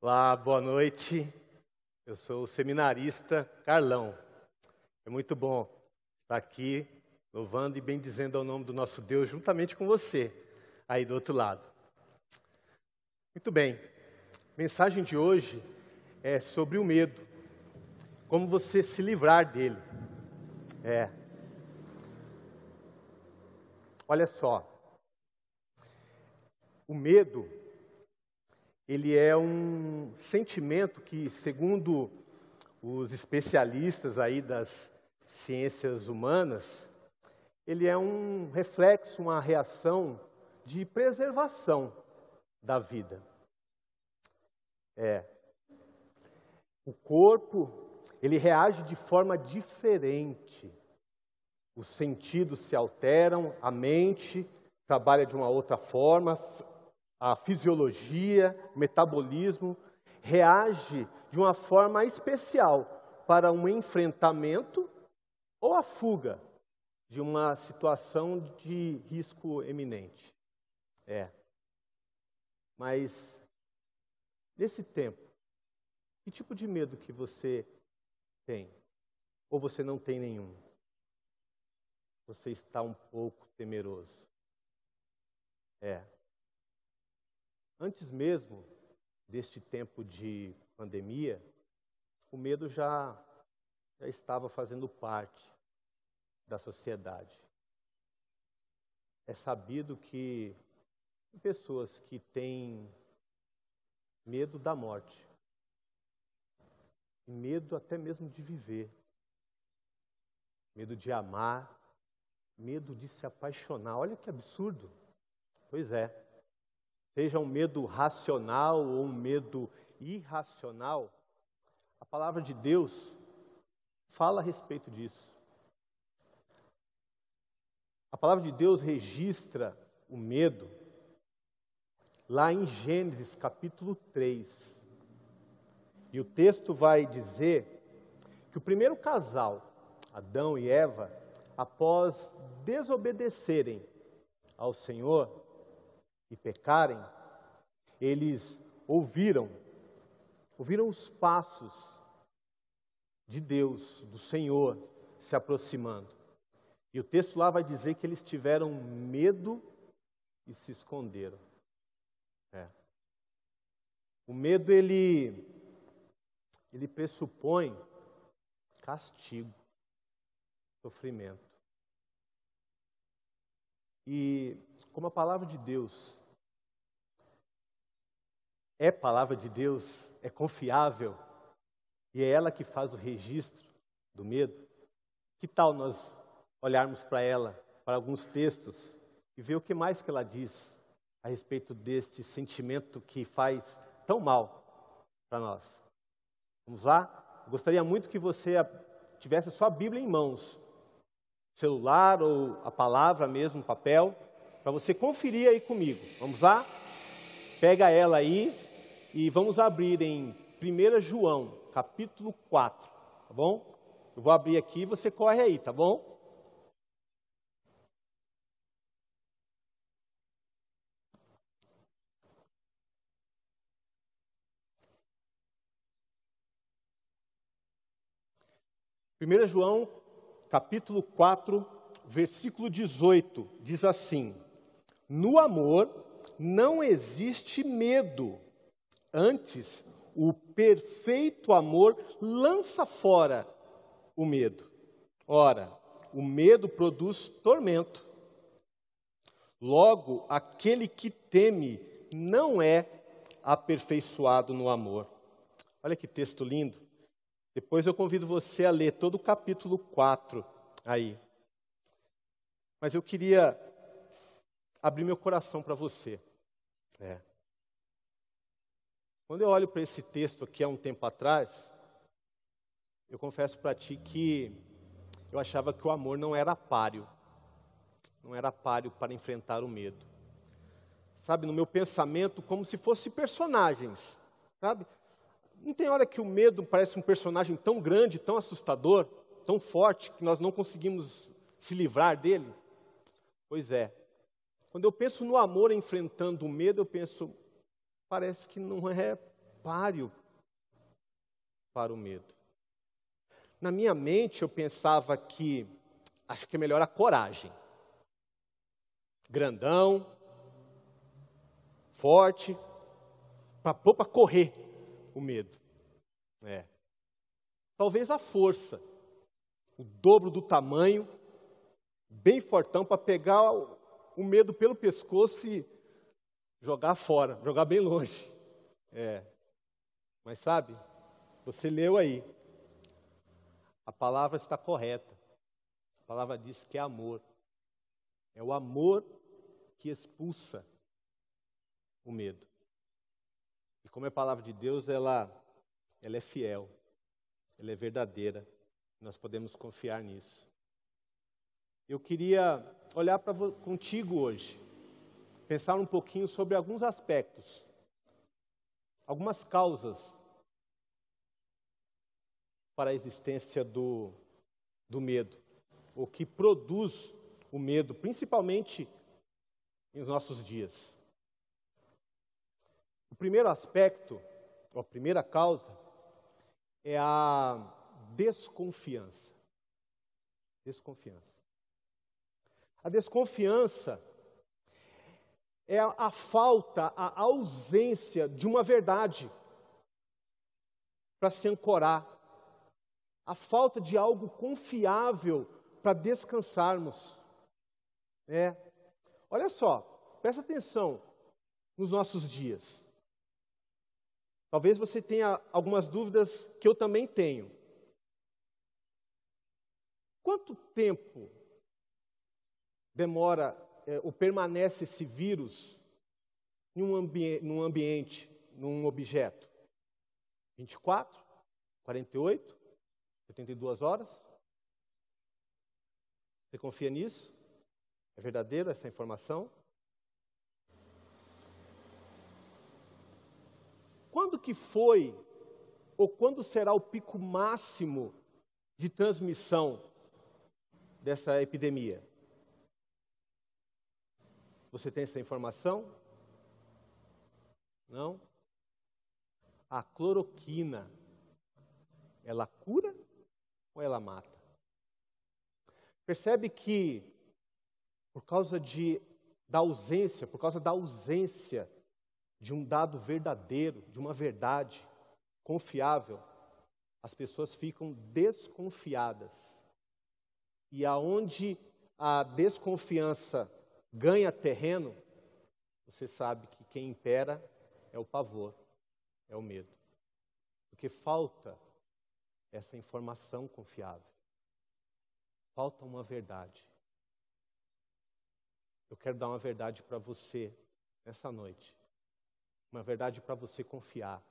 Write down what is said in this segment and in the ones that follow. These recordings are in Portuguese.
Olá, boa noite. Eu sou o seminarista Carlão. É muito bom estar aqui louvando e bendizendo ao nome do nosso Deus juntamente com você aí do outro lado. Muito bem. A mensagem de hoje é sobre o medo. Como você se livrar dele. É. Olha só. O medo ele é um sentimento que, segundo os especialistas aí das ciências humanas, ele é um reflexo, uma reação de preservação da vida. É. O corpo, ele reage de forma diferente. Os sentidos se alteram, a mente trabalha de uma outra forma, a fisiologia, metabolismo, reage de uma forma especial para um enfrentamento ou a fuga de uma situação de risco eminente. É. Mas nesse tempo, que tipo de medo que você tem? Ou você não tem nenhum? Você está um pouco temeroso. É. Antes mesmo deste tempo de pandemia, o medo já, já estava fazendo parte da sociedade. É sabido que pessoas que têm medo da morte, medo até mesmo de viver, medo de amar, medo de se apaixonar. Olha que absurdo. Pois é seja um medo racional ou um medo irracional, a palavra de Deus fala a respeito disso. A palavra de Deus registra o medo lá em Gênesis capítulo 3. E o texto vai dizer que o primeiro casal, Adão e Eva, após desobedecerem ao Senhor, e pecarem, eles ouviram, ouviram os passos de Deus, do Senhor, se aproximando. E o texto lá vai dizer que eles tiveram medo e se esconderam. É. O medo, ele, ele pressupõe castigo, sofrimento. E como a palavra de Deus é palavra de Deus, é confiável, e é ela que faz o registro do medo, que tal nós olharmos para ela, para alguns textos, e ver o que mais que ela diz a respeito deste sentimento que faz tão mal para nós? Vamos lá? Eu gostaria muito que você tivesse a sua Bíblia em mãos, celular ou a palavra mesmo, papel, para você conferir aí comigo. Vamos lá? Pega ela aí e vamos abrir em 1 João, capítulo 4, tá bom? Eu vou abrir aqui e você corre aí, tá bom? Primeira João, capítulo 4, versículo 18, diz assim: no amor não existe medo. Antes, o perfeito amor lança fora o medo. Ora, o medo produz tormento. Logo, aquele que teme não é aperfeiçoado no amor. Olha que texto lindo. Depois eu convido você a ler todo o capítulo 4 aí. Mas eu queria abrir meu coração para você. É. Quando eu olho para esse texto aqui há um tempo atrás, eu confesso para ti que eu achava que o amor não era páreo, não era páreo para enfrentar o medo. Sabe, no meu pensamento, como se fossem personagens, sabe? Não tem hora que o medo parece um personagem tão grande, tão assustador, tão forte, que nós não conseguimos se livrar dele? Pois é, quando eu penso no amor enfrentando o medo, eu penso, parece que não é prepare-o para o medo. Na minha mente, eu pensava que acho que é melhor a coragem. Grandão, forte, para pôr para correr o medo. É. Talvez a força, o dobro do tamanho, bem fortão para pegar o medo pelo pescoço e jogar fora, jogar bem longe. É. Mas sabe, você leu aí. A palavra está correta. A palavra diz que é amor. É o amor que expulsa o medo. Como é a palavra de Deus, ela, ela é fiel, ela é verdadeira. Nós podemos confiar nisso. Eu queria olhar para contigo hoje, pensar um pouquinho sobre alguns aspectos, algumas causas para a existência do, do medo, o que produz o medo, principalmente nos nossos dias. O primeiro aspecto, a primeira causa, é a desconfiança. Desconfiança. A desconfiança é a, falta, a ausência de uma verdade para se ancorar, a falta de algo confiável para descansarmos. É. Olha só, presta atenção nos nossos dias. Talvez você tenha algumas dúvidas que eu também tenho. Quanto tempo demora é, ou permanece esse vírus em um ambi num ambiente, num objeto? 24? 48? 72 horas? Você confia nisso? É verdadeiro essa informação? Quando que foi ou quando será o pico máximo de transmissão dessa epidemia? Você tem essa informação? Não? A cloroquina, ela cura ou ela mata? Percebe que, por causa de, da ausência, por causa da ausência de um dado verdadeiro, de uma verdade confiável, as pessoas ficam desconfiadas. E aonde a desconfiança ganha terreno, você sabe que quem impera é o pavor, é o medo. Porque falta essa informação confiável. Falta uma verdade. Eu quero dar uma verdade para você nessa noite. Uma verdade para você confiar.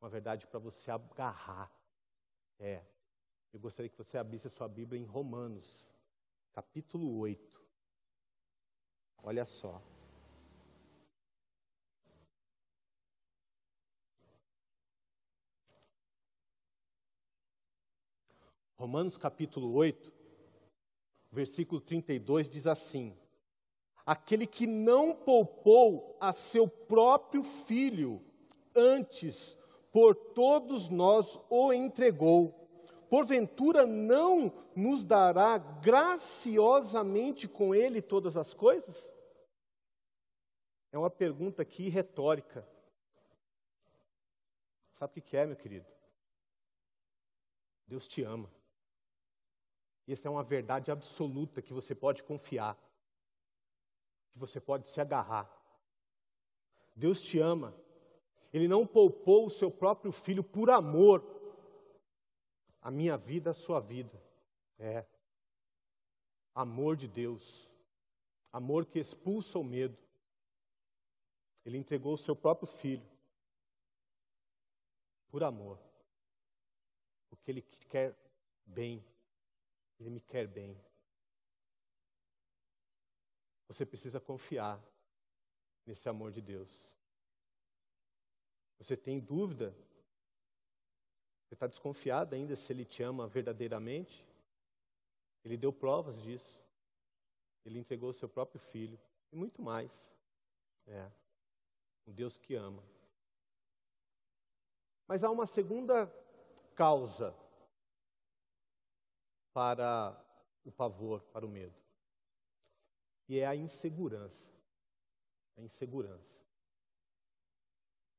Uma verdade para você agarrar. É. Eu gostaria que você abrisse a sua Bíblia em Romanos, capítulo 8. Olha só. Romanos capítulo 8, versículo 32 diz assim: Aquele que não poupou a seu próprio filho, antes por todos nós o entregou, porventura não nos dará graciosamente com ele todas as coisas? É uma pergunta aqui retórica. Sabe o que é, meu querido? Deus te ama. Essa é uma verdade absoluta que você pode confiar, que você pode se agarrar. Deus te ama. Ele não poupou o seu próprio filho por amor a minha vida, a sua vida. É. Amor de Deus. Amor que expulsa o medo. Ele entregou o seu próprio filho. Por amor. Porque ele quer bem. Ele me quer bem. Você precisa confiar nesse amor de Deus. Você tem dúvida você está desconfiado ainda se ele te ama verdadeiramente? Ele deu provas disso. Ele entregou o seu próprio filho e muito mais. É. Um Deus que ama. Mas há uma segunda causa para o pavor, para o medo. E é a insegurança. A insegurança.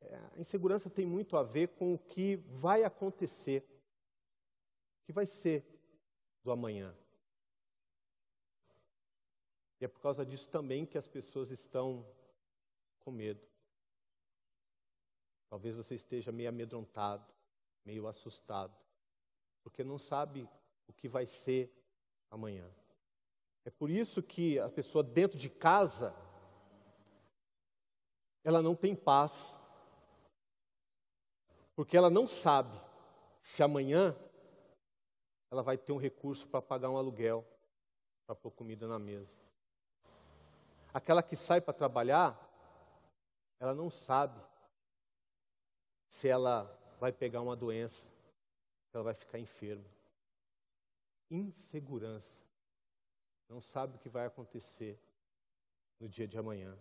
É, a insegurança tem muito a ver com o que vai acontecer, o que vai ser do amanhã. E é por causa disso também que as pessoas estão com medo. Talvez você esteja meio amedrontado, meio assustado, porque não sabe o que vai ser amanhã. É por isso que a pessoa dentro de casa ela não tem paz. Porque ela não sabe se amanhã ela vai ter um recurso para pagar um aluguel, para pôr comida na mesa. Aquela que sai para trabalhar, ela não sabe se ela vai pegar uma doença, se ela vai ficar enferma. Insegurança. Não sabe o que vai acontecer no dia de amanhã.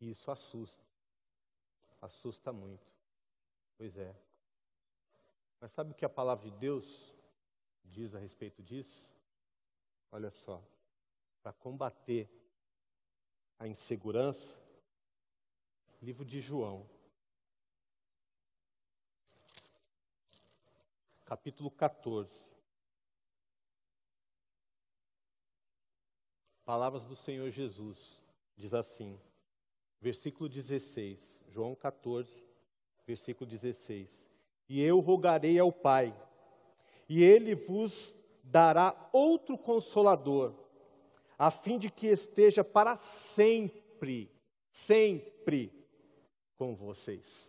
E isso assusta. Assusta muito. Pois é. Mas sabe o que a palavra de Deus diz a respeito disso? Olha só. Para combater a insegurança, livro de João, capítulo 14. Palavras do Senhor Jesus, diz assim, versículo 16, João 14, versículo 16: E eu rogarei ao Pai, e ele vos dará outro consolador, a fim de que esteja para sempre, sempre com vocês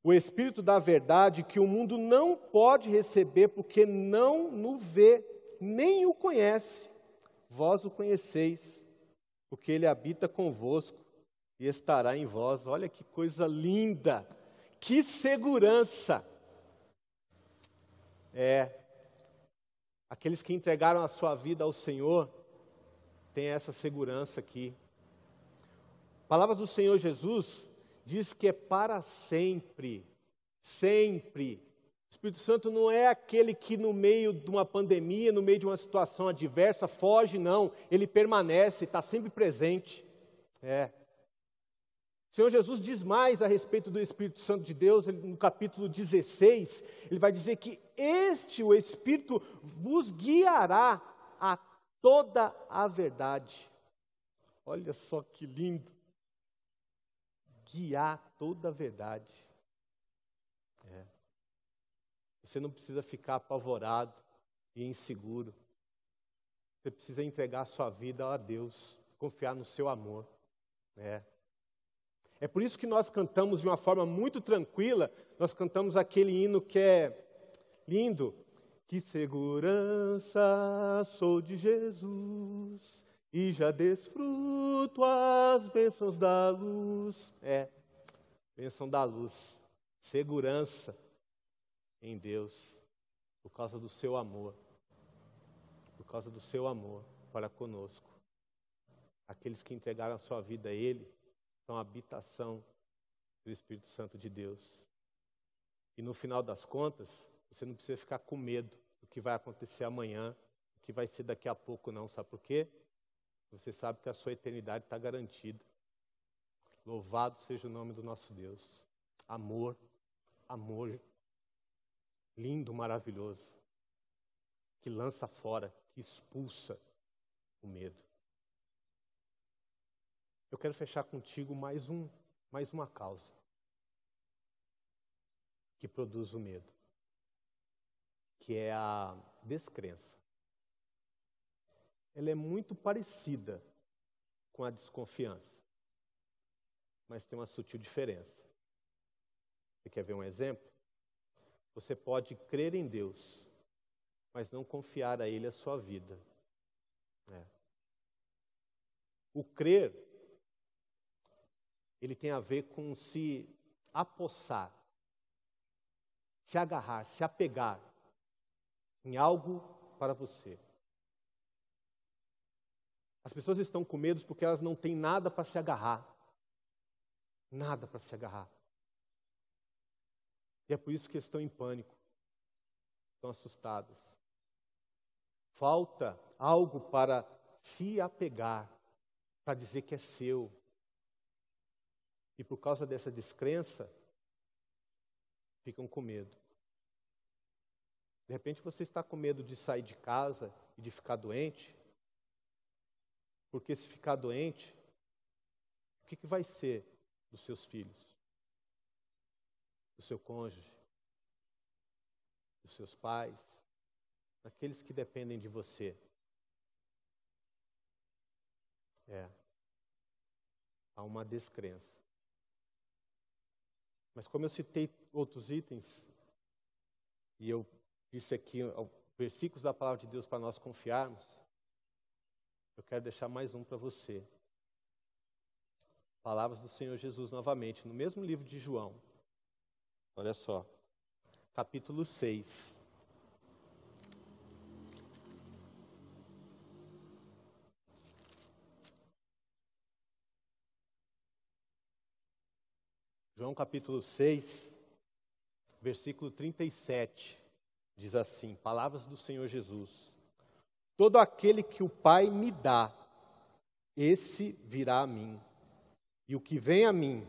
o Espírito da verdade que o mundo não pode receber porque não no vê, nem o conhece. Vós o conheceis, porque ele habita convosco e estará em vós. Olha que coisa linda, que segurança. É, aqueles que entregaram a sua vida ao Senhor têm essa segurança aqui. Palavras do Senhor Jesus diz que é para sempre. Sempre. O Espírito Santo não é aquele que, no meio de uma pandemia, no meio de uma situação adversa, foge, não. Ele permanece, está sempre presente. É. O Senhor Jesus diz mais a respeito do Espírito Santo de Deus, no capítulo 16, ele vai dizer que este, o Espírito, vos guiará a toda a verdade. Olha só que lindo guiar toda a verdade. É. Você não precisa ficar apavorado e inseguro. Você precisa entregar a sua vida a Deus, confiar no seu amor. É. É por isso que nós cantamos de uma forma muito tranquila, nós cantamos aquele hino que é lindo. Que segurança sou de Jesus, e já desfruto as bênçãos da luz. É, bênção da luz, segurança em Deus, por causa do seu amor, por causa do seu amor para conosco. Aqueles que entregaram a sua vida a Ele são a habitação do Espírito Santo de Deus. E no final das contas, você não precisa ficar com medo do que vai acontecer amanhã, do que vai ser daqui a pouco, não. Sabe por quê? você sabe que a sua eternidade está garantida. Louvado seja o nome do nosso Deus. Amor, amor, lindo, maravilhoso, que lança fora, que expulsa o medo. Eu quero fechar contigo mais um, mais uma causa que produz o medo, que é a descrença ela é muito parecida com a desconfiança, mas tem uma sutil diferença. Você quer ver um exemplo? Você pode crer em Deus, mas não confiar a Ele a sua vida. É. O crer, ele tem a ver com se apossar, se agarrar, se apegar em algo para você. As pessoas estão com medo porque elas não têm nada para se agarrar. Nada para se agarrar. E é por isso que estão em pânico, estão assustados. Falta algo para se apegar, para dizer que é seu. E por causa dessa descrença, ficam com medo. De repente você está com medo de sair de casa e de ficar doente, porque se ficar doente, o que, que vai ser dos seus filhos, seu cônjuge, dos seus pais, daqueles que dependem de você? É. Há uma descrença. Mas como eu citei outros itens, e eu disse aqui versículos da palavra de Deus para nós confiarmos, eu quero deixar mais um para você. Palavras do Senhor Jesus novamente, no mesmo livro de João. Olha só, capítulo 6. João capítulo 6, versículo 37, diz assim: Palavras do Senhor Jesus. Todo aquele que o Pai me dá, esse virá a mim. E o que vem a mim,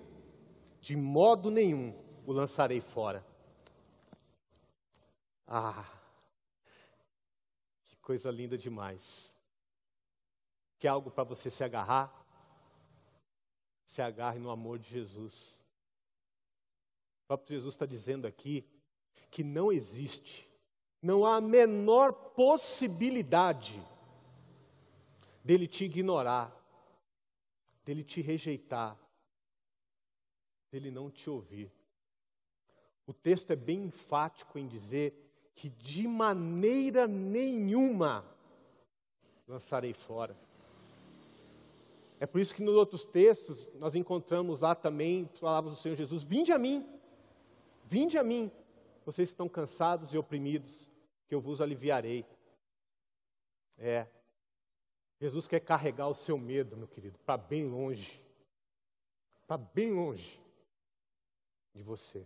de modo nenhum o lançarei fora. Ah, que coisa linda demais. Quer algo para você se agarrar? Se agarre no amor de Jesus. O próprio Jesus está dizendo aqui que não existe, não há a menor possibilidade dele te ignorar, dele te rejeitar, dele não te ouvir. O texto é bem enfático em dizer que de maneira nenhuma lançarei fora. É por isso que nos outros textos nós encontramos lá também palavras do Senhor Jesus: Vinde a mim, Vinde a mim, vocês estão cansados e oprimidos, que eu vos aliviarei. É. Jesus quer carregar o seu medo, meu querido, para bem longe. Para bem longe de você.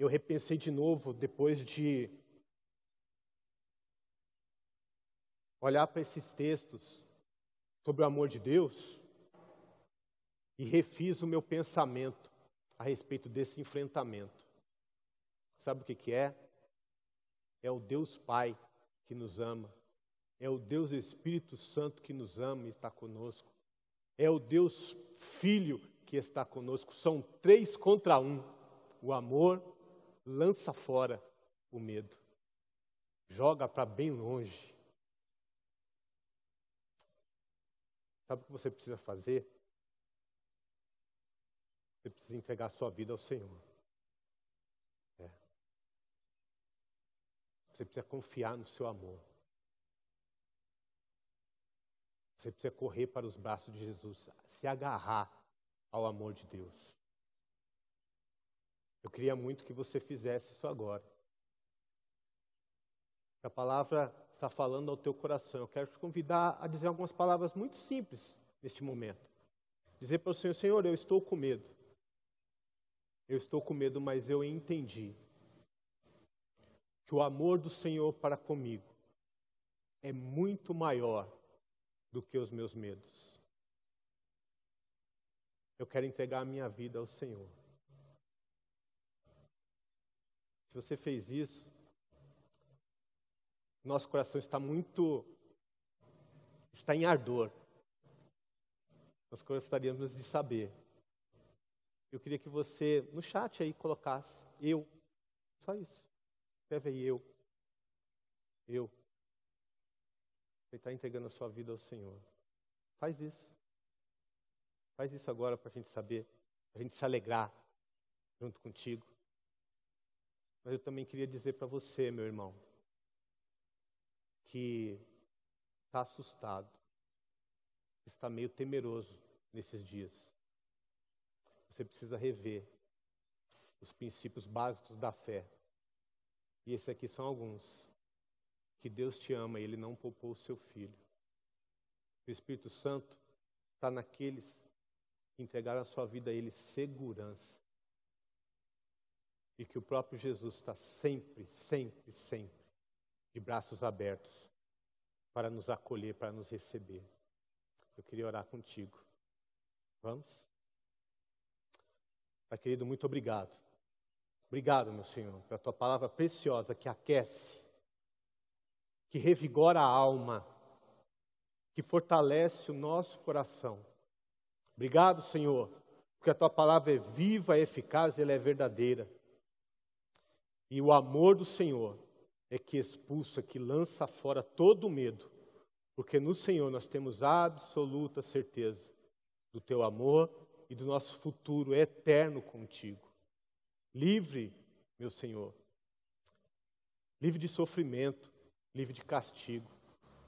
Eu repensei de novo depois de olhar para esses textos sobre o amor de Deus e refiz o meu pensamento a respeito desse enfrentamento. Sabe o que, que é? É o Deus Pai que nos ama, é o Deus Espírito Santo que nos ama e está conosco, é o Deus Filho que está conosco. São três contra um. O amor lança fora o medo, joga para bem longe. Sabe o que você precisa fazer? Você precisa entregar a sua vida ao Senhor. É. Você precisa confiar no seu amor. Você precisa correr para os braços de Jesus, se agarrar ao amor de Deus. Eu queria muito que você fizesse isso agora. A palavra está falando ao teu coração. Eu quero te convidar a dizer algumas palavras muito simples neste momento. Dizer para o Senhor: Senhor, eu estou com medo. Eu estou com medo, mas eu entendi que o amor do Senhor para comigo é muito maior do que os meus medos. Eu quero entregar a minha vida ao Senhor. Se você fez isso, nosso coração está muito. está em ardor. Nós gostaríamos de saber eu queria que você, no chat aí, colocasse eu. Só isso. Escreve aí eu. Eu. Você está entregando a sua vida ao Senhor. Faz isso. Faz isso agora para a gente saber, para a gente se alegrar junto contigo. Mas eu também queria dizer para você, meu irmão, que está assustado, está meio temeroso nesses dias você precisa rever os princípios básicos da fé. E esses aqui são alguns. Que Deus te ama e Ele não poupou o seu filho. O Espírito Santo está naqueles entregaram a sua vida a Ele segurança. E que o próprio Jesus está sempre, sempre, sempre de braços abertos para nos acolher, para nos receber. Eu queria orar contigo. Vamos? Pai querido, muito obrigado. Obrigado, meu Senhor, pela tua palavra preciosa que aquece, que revigora a alma, que fortalece o nosso coração. Obrigado, Senhor, porque a tua palavra é viva, é eficaz ela é verdadeira. E o amor do Senhor é que expulsa, que lança fora todo o medo, porque no Senhor nós temos absoluta certeza do teu amor e do nosso futuro eterno contigo. Livre, meu Senhor, livre de sofrimento, livre de castigo,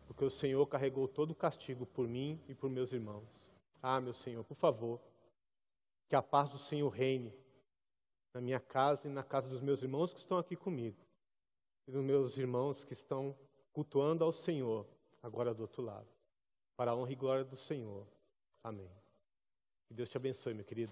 porque o Senhor carregou todo o castigo por mim e por meus irmãos. Ah, meu Senhor, por favor, que a paz do Senhor reine na minha casa e na casa dos meus irmãos que estão aqui comigo, e dos meus irmãos que estão cultuando ao Senhor, agora do outro lado, para a honra e glória do Senhor. Amém. Que Deus te abençoe, meu querido.